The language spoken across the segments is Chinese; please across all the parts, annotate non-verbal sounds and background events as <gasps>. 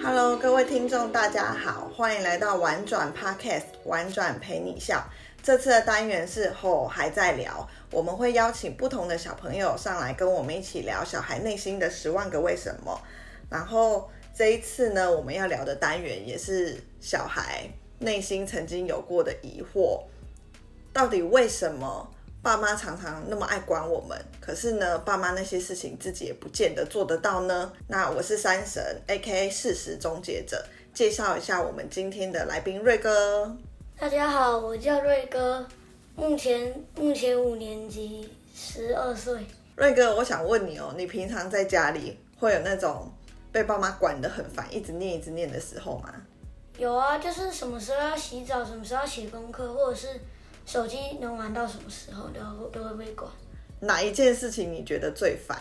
Hello，各位听众，大家好，欢迎来到玩转 Podcast，玩转陪你笑。这次的单元是后还在聊，我们会邀请不同的小朋友上来跟我们一起聊小孩内心的十万个为什么。然后这一次呢，我们要聊的单元也是小孩内心曾经有过的疑惑，到底为什么？爸妈常常那么爱管我们，可是呢，爸妈那些事情自己也不见得做得到呢。那我是山神，AKA 事实终结者，介绍一下我们今天的来宾瑞哥。大家好，我叫瑞哥，目前目前五年级，十二岁。瑞哥，我想问你哦，你平常在家里会有那种被爸妈管得很烦，一直念一直念的时候吗？有啊，就是什么时候要洗澡，什么时候要写功课，或者是。手机能玩到什么时候都都会被管。哪一件事情你觉得最烦？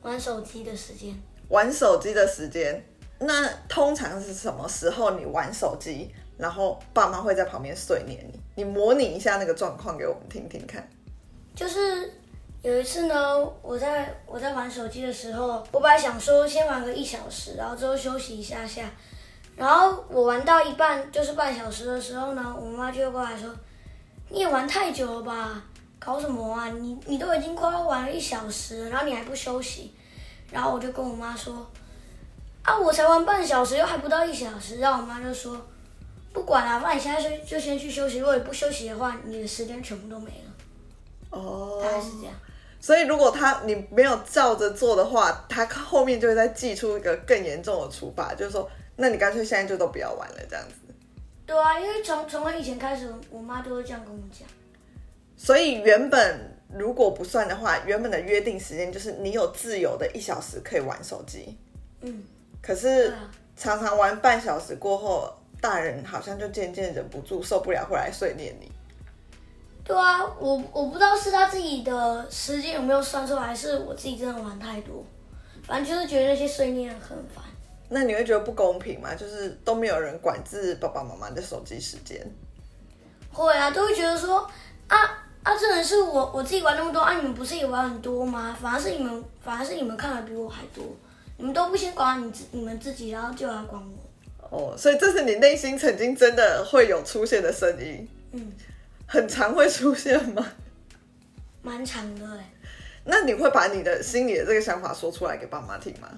玩手机的时间。玩手机的时间，那通常是什么时候你玩手机，然后爸妈会在旁边碎念你？你模拟一下那个状况给我们听听看。就是有一次呢，我在我在玩手机的时候，我本来想说先玩个一小时，然后之后休息一下下，然后我玩到一半就是半小时的时候呢，我妈就会过来说。你也玩太久了吧？搞什么啊？你你都已经快要玩了一小时了，然后你还不休息，然后我就跟我妈说，啊，我才玩半小时，又还不到一小时。然后我妈就说，不管了，那你现在就就先去休息。如果你不休息的话，你的时间全部都没了。哦，大概是这样。所以如果他你没有照着做的话，他后面就会再寄出一个更严重的处罚，就是说，那你干脆现在就都不要玩了，这样子。对啊，因为从从我以前开始，我妈都会这样跟我讲。所以原本如果不算的话，原本的约定时间就是你有自由的一小时可以玩手机。嗯。可是常常玩半小时过后，大人好像就渐渐忍不住受不了，会来碎念你。对啊，我我不知道是他自己的时间有没有算错，还是我自己真的玩太多。反正就是觉得那些碎念很烦。那你会觉得不公平吗？就是都没有人管制爸爸妈妈的手机时间。会啊，都会觉得说啊啊，这人是我我自己玩那么多啊，你们不是也玩很多吗？反而是你们，反而是你们看的比我还多。你们都不先管你自你们自己，然后就来管我。哦，所以这是你内心曾经真的会有出现的声音。嗯，很常会出现吗？蛮常的哎。那你会把你的心里的这个想法说出来给爸妈听吗？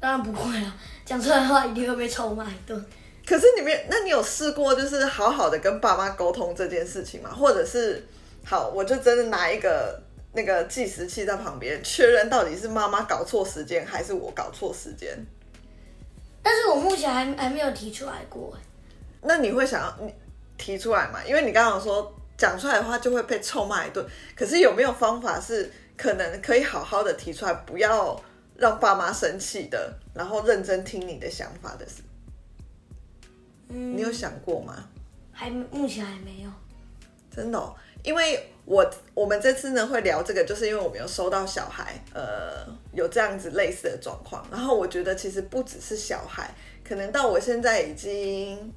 当然不会啊，讲出来的话一定会被臭骂一顿。可是你没，那你有试过就是好好的跟爸妈沟通这件事情吗？或者是，好，我就真的拿一个那个计时器在旁边确认到底是妈妈搞错时间还是我搞错时间？但是我目前还还没有提出来过。那你会想要你提出来吗？因为你刚刚说讲出来的话就会被臭骂一顿。可是有没有方法是可能可以好好的提出来，不要？让爸妈生气的，然后认真听你的想法的事，嗯，你有想过吗？还目前还没有，真的哦，因为我我们这次呢会聊这个，就是因为我们有收到小孩，呃，有这样子类似的状况，然后我觉得其实不只是小孩，可能到我现在已经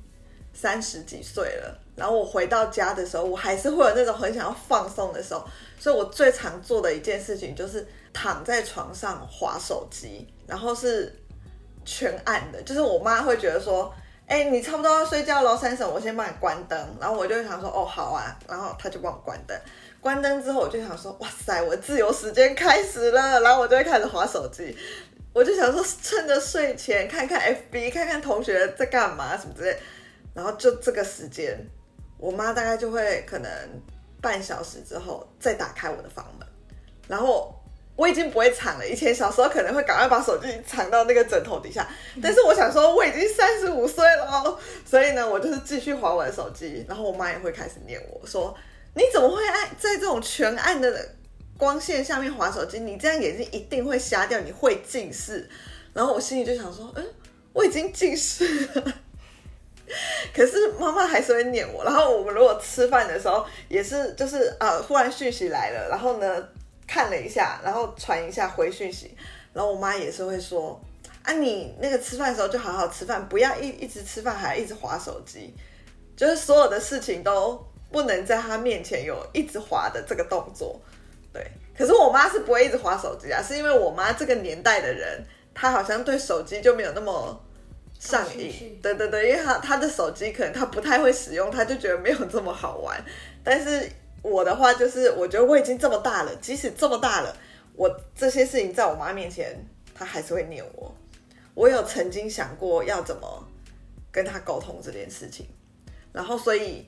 三十几岁了，然后我回到家的时候，我还是会有那种很想要放松的时候，所以我最常做的一件事情就是。躺在床上滑手机，然后是全暗的，就是我妈会觉得说，哎、你差不多要睡觉了，三婶，我先帮你关灯。然后我就想说，哦，好啊，然后她就帮我关灯。关灯之后，我就想说，哇塞，我自由时间开始了，然后我就会开始滑手机。我就想说，趁着睡前看看 FB，看看同学在干嘛什么之类。然后就这个时间，我妈大概就会可能半小时之后再打开我的房门，然后。我已经不会藏了，以前小时候可能会赶快把手机藏到那个枕头底下，但是我想说我已经三十五岁了，所以呢，我就是继续划我的手机，然后我妈也会开始念我说，你怎么会爱在这种全暗的光线下面划手机？你这样眼睛一定会瞎掉，你会近视。然后我心里就想说，嗯，我已经近视了，<laughs> 可是妈妈还是会念我。然后我们如果吃饭的时候也是，就是啊，忽然讯息来了，然后呢，看了一下，然后传一下回讯息，然后我妈也是会说：“啊，你那个吃饭的时候就好好吃饭，不要一一直吃饭还一直划手机，就是所有的事情都不能在她面前有一直划的这个动作。”对，可是我妈是不会一直划手机啊，是因为我妈这个年代的人，她好像对手机就没有那么上瘾。对对对，因为他他的手机可能他不太会使用，他就觉得没有这么好玩。但是我的话就是，我觉得我已经这么大了，即使这么大了，我这些事情在我妈面前，她还是会念我。我有曾经想过要怎么跟他沟通这件事情，然后所以。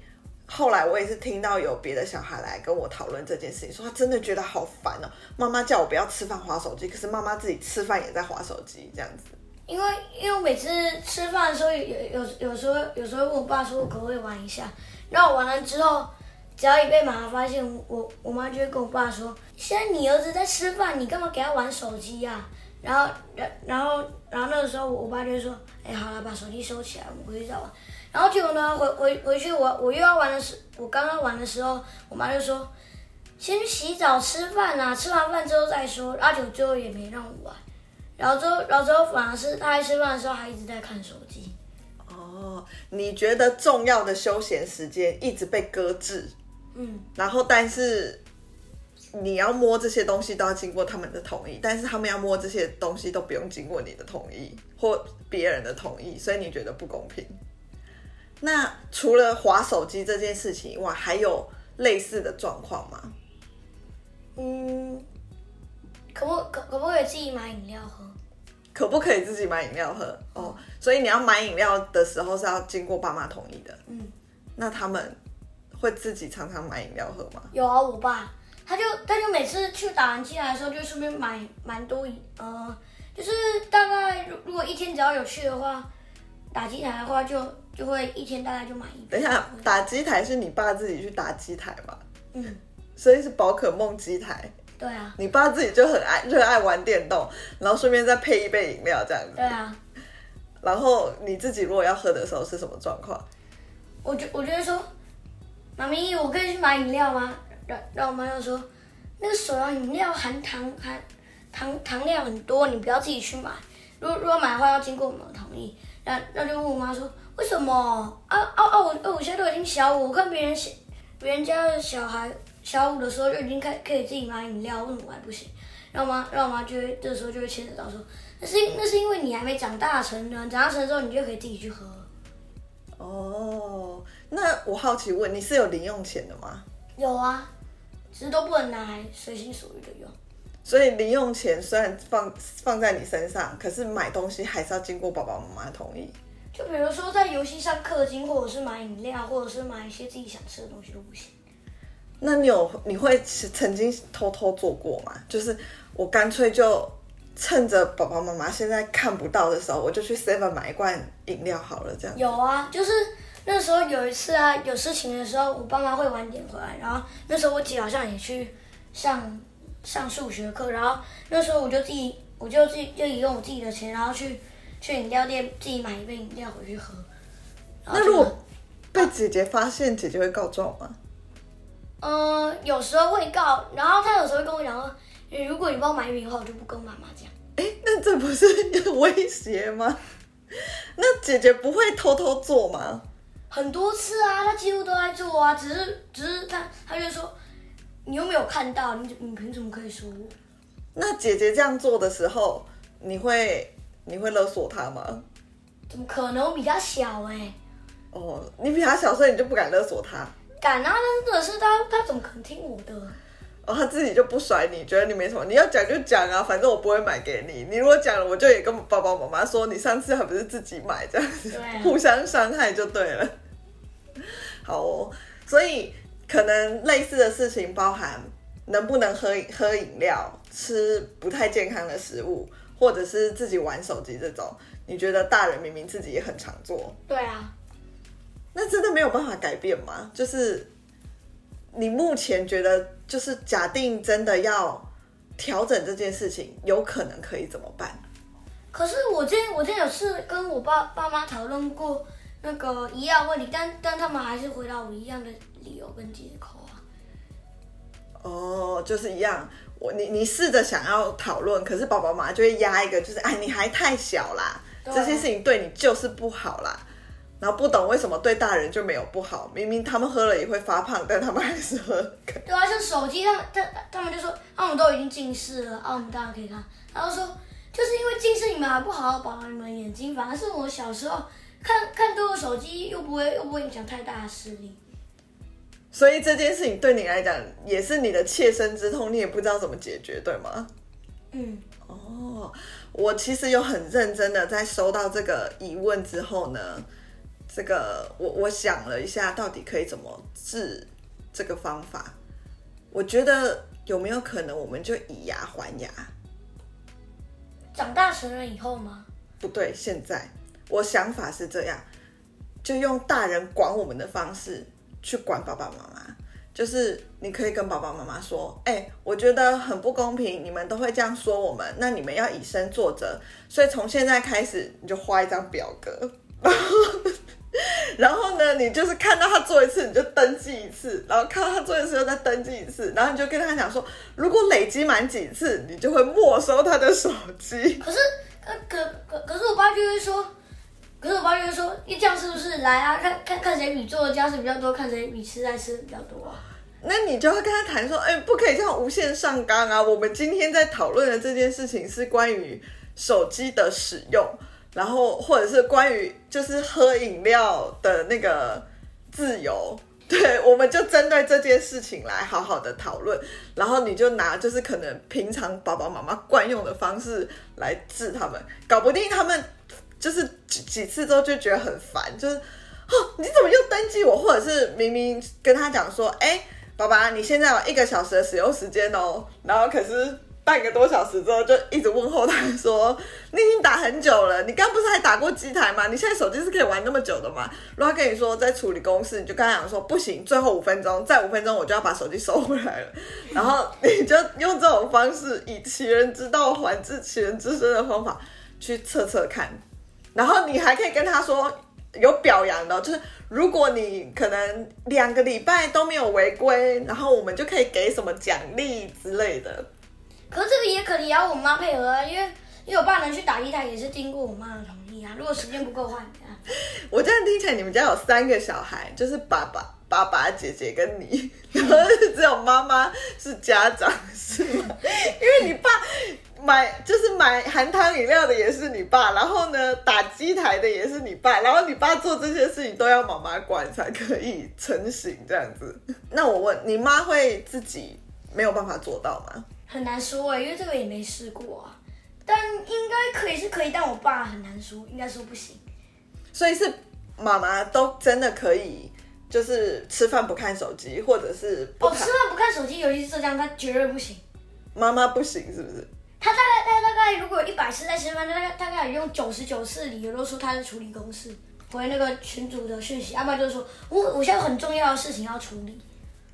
后来我也是听到有别的小孩来跟我讨论这件事情，说他真的觉得好烦哦。妈妈叫我不要吃饭划手机，可是妈妈自己吃饭也在划手机，这样子。因为因为我每次吃饭的时候，有有有时候有时候问我爸说可不可以玩一下，然后玩了之后，只要一被妈妈发现，我我妈就会跟我爸说：“现在你儿子在吃饭，你干嘛给他玩手机呀？”然后然然后然后那个时候我爸就说：“哎，好了，把手机收起来，我们回去再玩。”然后结果呢，回回回去我我又要玩的时，我刚刚玩的时候，我妈就说，先去洗澡吃饭啊，吃完饭之后再说。阿九最后也没让我玩，然后之后然后之后反而是他在吃饭的时候还一直在看手机。哦，你觉得重要的休闲时间一直被搁置，嗯，然后但是你要摸这些东西都要经过他们的同意，但是他们要摸这些东西都不用经过你的同意或别人的同意，所以你觉得不公平。那除了划手机这件事情以外，还有类似的状况吗？嗯，可不可可不可以自己买饮料喝？可不可以自己买饮料喝？哦，所以你要买饮料的时候是要经过爸妈同意的。嗯，那他们会自己常常买饮料喝吗？有啊，我爸他就他就每次去打完机来的时候，就顺便买蛮多饮，呃，就是大概如如果一天只要有去的话，打机台的话就。就会一天大概就买一。等一下，打机台是你爸自己去打机台吗？嗯，所以是宝可梦机台。对啊。你爸自己就很爱热爱玩电动，然后顺便再配一杯饮料这样子。对啊。然后你自己如果要喝的时候是什么状况？我就我觉得说，妈咪，我可以去买饮料吗？然然后我妈就说，那个手摇饮料含糖含糖糖量很多，你不要自己去买。如果如果买的话要经过我们的同意。然然后就问我妈说。为什么啊啊啊！我我现在都已经小五，我看别人小别人家的小孩小五的时候就已经开可以自己买饮料，为什么我还不行？然后我妈，然后我妈就会这时候就会牵扯到说，那是那是因为你还没长大成人，长大成之后你就可以自己去喝。哦，那我好奇问，你是有零用钱的吗？有啊，只是都不能拿来随心所欲的用。所以零用钱虽然放放在你身上，可是买东西还是要经过爸爸妈妈同意。就比如说在游戏上氪金，或者是买饮料，或者是买一些自己想吃的东西都不行。那你有你会曾经偷偷做过吗？就是我干脆就趁着爸爸妈妈现在看不到的时候，我就去 Seven 买一罐饮料好了，这样。有啊，就是那时候有一次啊，有事情的时候，我爸妈会晚点回来，然后那时候我姐好像也去上上数学课，然后那时候我就自己，我就自己就用我自己的钱，然后去。去饮料店自己买一杯饮料回去喝。那如果被姐姐发现，姐姐会告状吗？嗯、呃，有时候会告，然后他有时候会跟我讲说，如果你帮我买一瓶的话，我就不跟妈妈讲。哎、欸，那这不是 <laughs> 威胁吗？那姐姐不会偷偷做吗？很多次啊，她几乎都在做啊，只是只是她她就说，你又没有看到，你你凭什么可以说我？那姐姐这样做的时候，你会？你会勒索她吗？怎么可能？我比较小哎、欸。哦，你比她小，所以你就不敢勒索他。敢啊！但是是他，他怎么可能听我的？哦，他自己就不甩你，觉得你没什么。你要讲就讲啊，反正我不会买给你。你如果讲了，我就也跟爸爸妈妈说，你上次还不是自己买这样子，啊、互相伤害就对了。好哦，所以可能类似的事情包含能不能喝喝饮料，吃不太健康的食物。或者是自己玩手机这种，你觉得大人明明自己也很常做？对啊，那真的没有办法改变吗？就是你目前觉得，就是假定真的要调整这件事情，有可能可以怎么办？可是我今天我今天有次跟我爸爸妈讨论过那个一样问题，但但他们还是回答我一样的理由跟借口啊。哦，就是一样。我你你试着想要讨论，可是爸爸妈妈就会压一个，就是哎，你还太小啦，这些事情对你就是不好啦。然后不懂为什么对大人就没有不好，明明他们喝了也会发胖，但他们还是喝。对啊，像手机，他们他他们就说，啊，我们都已经近视了，啊，我们当然可以看。然后说，就就是因为近视，你们还不好好保养你们眼睛，反而是我小时候看看多了手机，又不会又不会影响太大的视力。所以这件事情对你来讲也是你的切身之痛，你也不知道怎么解决，对吗？嗯。哦，我其实有很认真的在收到这个疑问之后呢，这个我我想了一下，到底可以怎么治这个方法？我觉得有没有可能我们就以牙还牙？长大成人以后吗？不对，现在我想法是这样，就用大人管我们的方式去管爸爸妈妈。就是你可以跟爸爸妈妈说，哎、欸，我觉得很不公平，你们都会这样说我们，那你们要以身作则。所以从现在开始，你就画一张表格，然后，<laughs> 然后呢，你就是看到他做一次，你就登记一次，然后看到他做一次，又再登记一次，然后你就跟他讲说，如果累积满几次，你就会没收他的手机。<laughs> 可是，可可可是我爸就会说，可是我爸就会说，你这样是不是来啊？看看看谁比做的家事比较多，看谁比吃在吃的比较多啊？那你就会跟他谈说，哎、欸，不可以这样无限上纲啊！我们今天在讨论的这件事情是关于手机的使用，然后或者是关于就是喝饮料的那个自由。<laughs> 对，我们就针对这件事情来好好的讨论。然后你就拿就是可能平常爸爸妈妈惯用的方式来治他们，搞不定他们就是几几次之后就觉得很烦，就是 <gasps> 哦，你怎么又登记我？或者是明明跟他讲说，哎、爸爸，你现在有一个小时的使用时间哦，然后可是半个多小时之后就一直问候他说，你已经打很久了，你刚不是还打过机台吗？你现在手机是可以玩那么久的吗？如果跟你说在处理公事，你就跟他讲说不行，最后五分钟，再五分钟我就要把手机收回来了，然后你就用这种方式以其人之道还治其人之身的方法去测测看，然后你还可以跟他说。有表扬的，就是如果你可能两个礼拜都没有违规，然后我们就可以给什么奖励之类的。可是这个也可能也要我妈配合啊，因为因为我爸能去打一台也是经过我妈的同意啊。如果时间不够换啊。<laughs> 我这样听起来，你们家有三个小孩，就是爸爸、爸爸、姐姐跟你，<laughs> 然后只有妈妈是家长，是吗？因为你爸。买就是买含糖饮料的也是你爸，然后呢，打机台的也是你爸，然后你爸做这些事情都要妈妈管才可以成型这样子。<laughs> 那我问你妈会自己没有办法做到吗？很难说哎，因为这个也没试过啊。但应该可以是可以，但我爸很难说，应该说不行。所以是妈妈都真的可以，就是吃饭不看手机，或者是不哦，吃饭不看手机，尤其是浙江，他绝对不行。妈妈不行是不是？他大概他大概如果有一百次在吃饭，大概大概用九十九次理由都说他在处理公事，回那个群主的讯息，要不然就是说我我现在有很重要的事情要处理。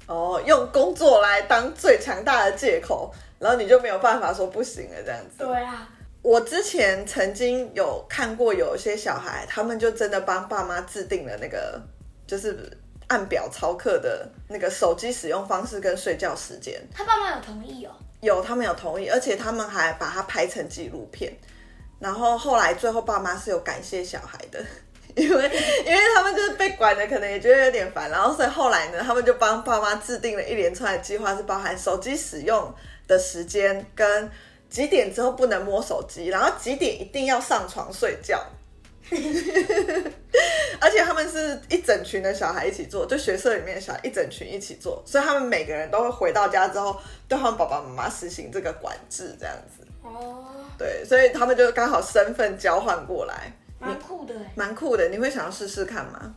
哦，用工作来当最强大的借口，然后你就没有办法说不行了这样子。对啊，我之前曾经有看过有一些小孩，他们就真的帮爸妈制定了那个就是按表操课的那个手机使用方式跟睡觉时间。他爸妈有同意哦？有，他们有同意，而且他们还把它拍成纪录片。然后后来最后爸妈是有感谢小孩的，因为因为他们就是被管的，可能也觉得有点烦。然后所以后来呢，他们就帮爸妈制定了一连串的计划，是包含手机使用的时间跟几点之后不能摸手机，然后几点一定要上床睡觉。<laughs> 而且他们是一整群的小孩一起做，就学社里面的小孩一整群一起做，所以他们每个人都会回到家之后对他们爸爸妈妈实行这个管制，这样子。哦，对，所以他们就刚好身份交换过来，蛮酷的，蛮酷的。你会想要试试看吗？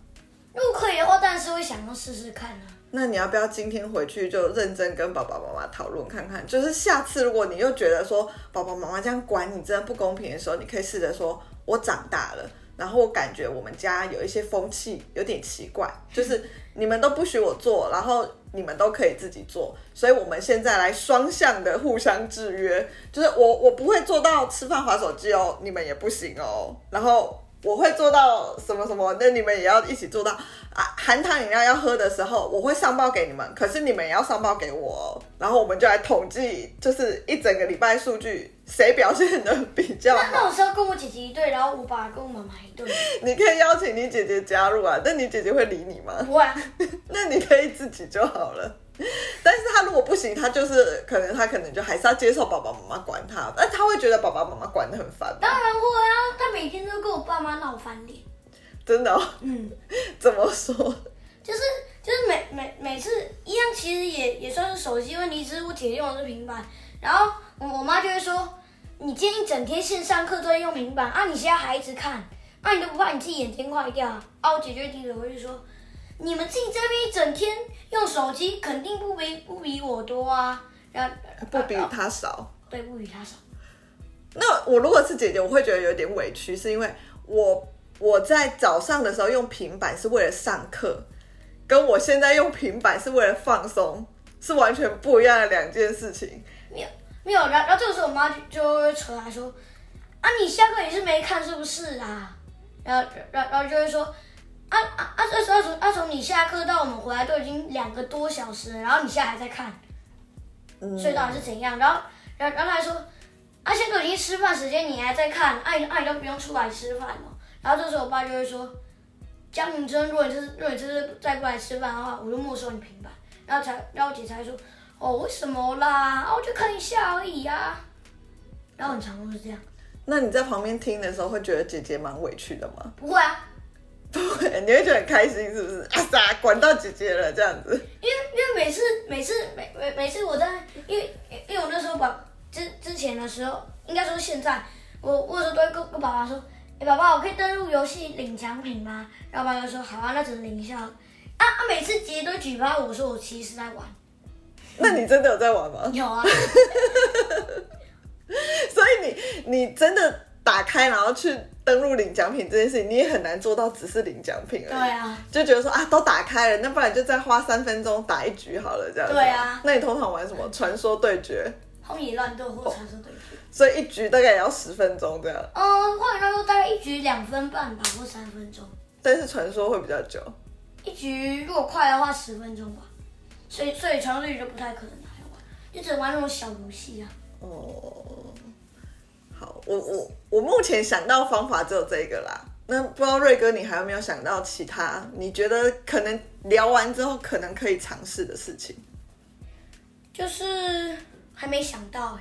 如果可以的话，当然是会想要试试看啊。那你要不要今天回去就认真跟爸爸妈妈讨论看看？就是下次如果你又觉得说爸爸妈妈这样管你真的不公平的时候，你可以试着说：“我长大了。”然后我感觉我们家有一些风气有点奇怪，就是你们都不许我做，然后你们都可以自己做，所以我们现在来双向的互相制约，就是我我不会做到吃饭划手机哦，你们也不行哦，然后。我会做到什么什么，那你们也要一起做到啊！含糖饮料要喝的时候，我会上报给你们，可是你们也要上报给我，然后我们就来统计，就是一整个礼拜数据，谁表现的比较好。那那我是要跟我姐姐一队，然后我爸跟我妈妈一队。你可以邀请你姐姐加入啊，但你姐姐会理你吗？不会啊。<laughs> 那你可以自己就好了。<laughs> 但是他如果不行，他就是可能他可能就还是要接受爸爸妈妈管他，但他会觉得爸爸妈妈管的很烦。当然会啊，他每天都跟我爸妈闹翻脸。真的、哦？嗯。<laughs> 怎么说？就是就是每每每次一样，其实也也算是手机问题，只是我姐姐用的是平板，然后我我妈就会说，你今天一整天线上课都在用平板啊，你现在还一直看，啊你都不怕你自己眼睛坏掉啊？我姐姐低着回去说。你们自己这边一整天用手机，肯定不比不比我多啊，然后不比他少，对，不比他少。那我如果是姐姐，我会觉得有点委屈，是因为我我在早上的时候用平板是为了上课，跟我现在用平板是为了放松，是完全不一样的两件事情。没有没有，然后然后这个时候我妈就就会扯来说，啊，你下课也是没看是不是啊？然后然然后就会说。啊啊啊！从啊从你下课到我们回来都已经两个多小时了，然后你现在还在看，嗯，所以到底是怎样？然后，然后，然后他还说，啊，现在都已经吃饭时间，你还在看，啊你啊你都不用出来吃饭了。然后这时候我爸就会说，江明真，如果你这是如果你这是再不来吃饭的话，我就没收你平板。然后才，然后我姐才说，哦，为什么啦？啊，我就看一下而已啊。然后很常都是这样。那你在旁边听的时候，会觉得姐姐蛮委屈的吗？不会啊。不会，你会觉得很开心，是不是？啊啥，管到姐姐了这样子。因为因为每次每次每每每次我在，因为因为我那时候把之之前的时候，应该说现在，我我有时候都会跟跟爸爸说，哎、欸，爸爸，我可以登录游戏领奖品吗？然后爸爸就说好啊，那只能领一下。啊啊，每次姐姐都举报我说我其实是在玩。那你真的有在玩吗？有啊。<laughs> 所以你你真的打开然后去。登录领奖品这件事情，你也很难做到只是领奖品而已。对啊，就觉得说啊，都打开了，那不然就再花三分钟打一局好了，这样子。对啊。那你通常玩什么？传说对决。荒野乱斗或传说对决。所以一局大概也要十分钟这样。嗯，荒野乱斗大概一局两分半吧，或三分钟。但是传说会比较久。一局如果快的话十分钟吧，所以所以传说对决就不太可能拿来玩，就只能玩那种小游戏啊。哦。好，我我我目前想到方法只有这个啦。那不知道瑞哥，你还有没有想到其他？你觉得可能聊完之后可能可以尝试的事情？就是还没想到哎。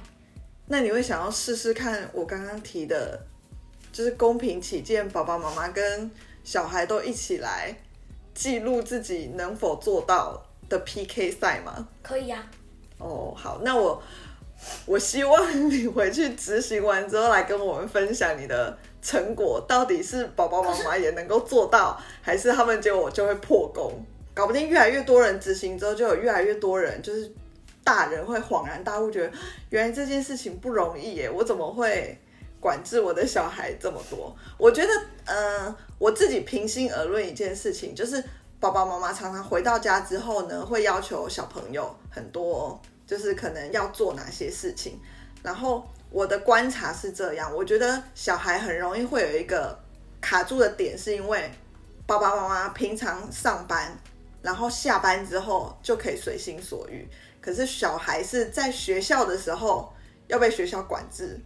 那你会想要试试看我刚刚提的，就是公平起见，爸爸妈妈跟小孩都一起来记录自己能否做到的 PK 赛吗？可以啊。哦，好，那我。我希望你回去执行完之后来跟我们分享你的成果，到底是爸爸妈妈也能够做到，还是他们结果就会破功？搞不定越来越多人执行之后，就有越来越多人就是大人会恍然大悟，觉得原来这件事情不容易耶，我怎么会管制我的小孩这么多？我觉得，呃，我自己平心而论一件事情，就是爸爸妈妈常常回到家之后呢，会要求小朋友很多。就是可能要做哪些事情，然后我的观察是这样，我觉得小孩很容易会有一个卡住的点，是因为爸爸妈妈平常上班，然后下班之后就可以随心所欲，可是小孩是在学校的时候要被学校管制，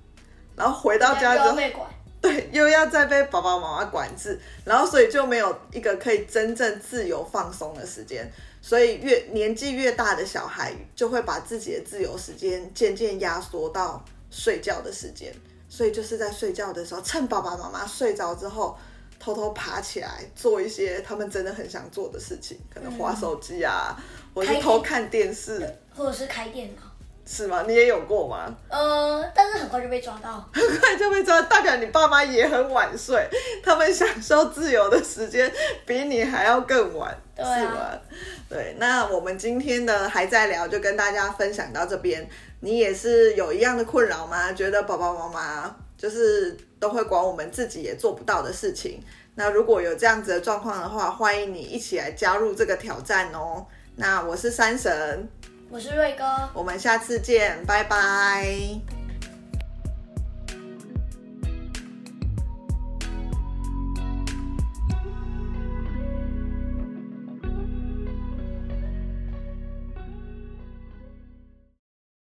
然后回到家之后，对，又要再被爸爸妈妈管制，然后所以就没有一个可以真正自由放松的时间。所以越年纪越大的小孩，就会把自己的自由时间渐渐压缩到睡觉的时间。所以就是在睡觉的时候，趁爸爸妈妈睡着之后，偷偷爬起来做一些他们真的很想做的事情，可能划手机啊，嗯、或者是偷看电视，或者是开电脑。是吗？你也有过吗？呃，但是很快就被抓到，很快就被抓，代表你爸妈也很晚睡，他们享受自由的时间比你还要更晚，是吗？对，那我们今天的还在聊，就跟大家分享到这边。你也是有一样的困扰吗？觉得爸爸妈妈就是都会管我们自己也做不到的事情。那如果有这样子的状况的话，欢迎你一起来加入这个挑战哦。那我是山神。我是瑞哥，我们下次见，拜拜。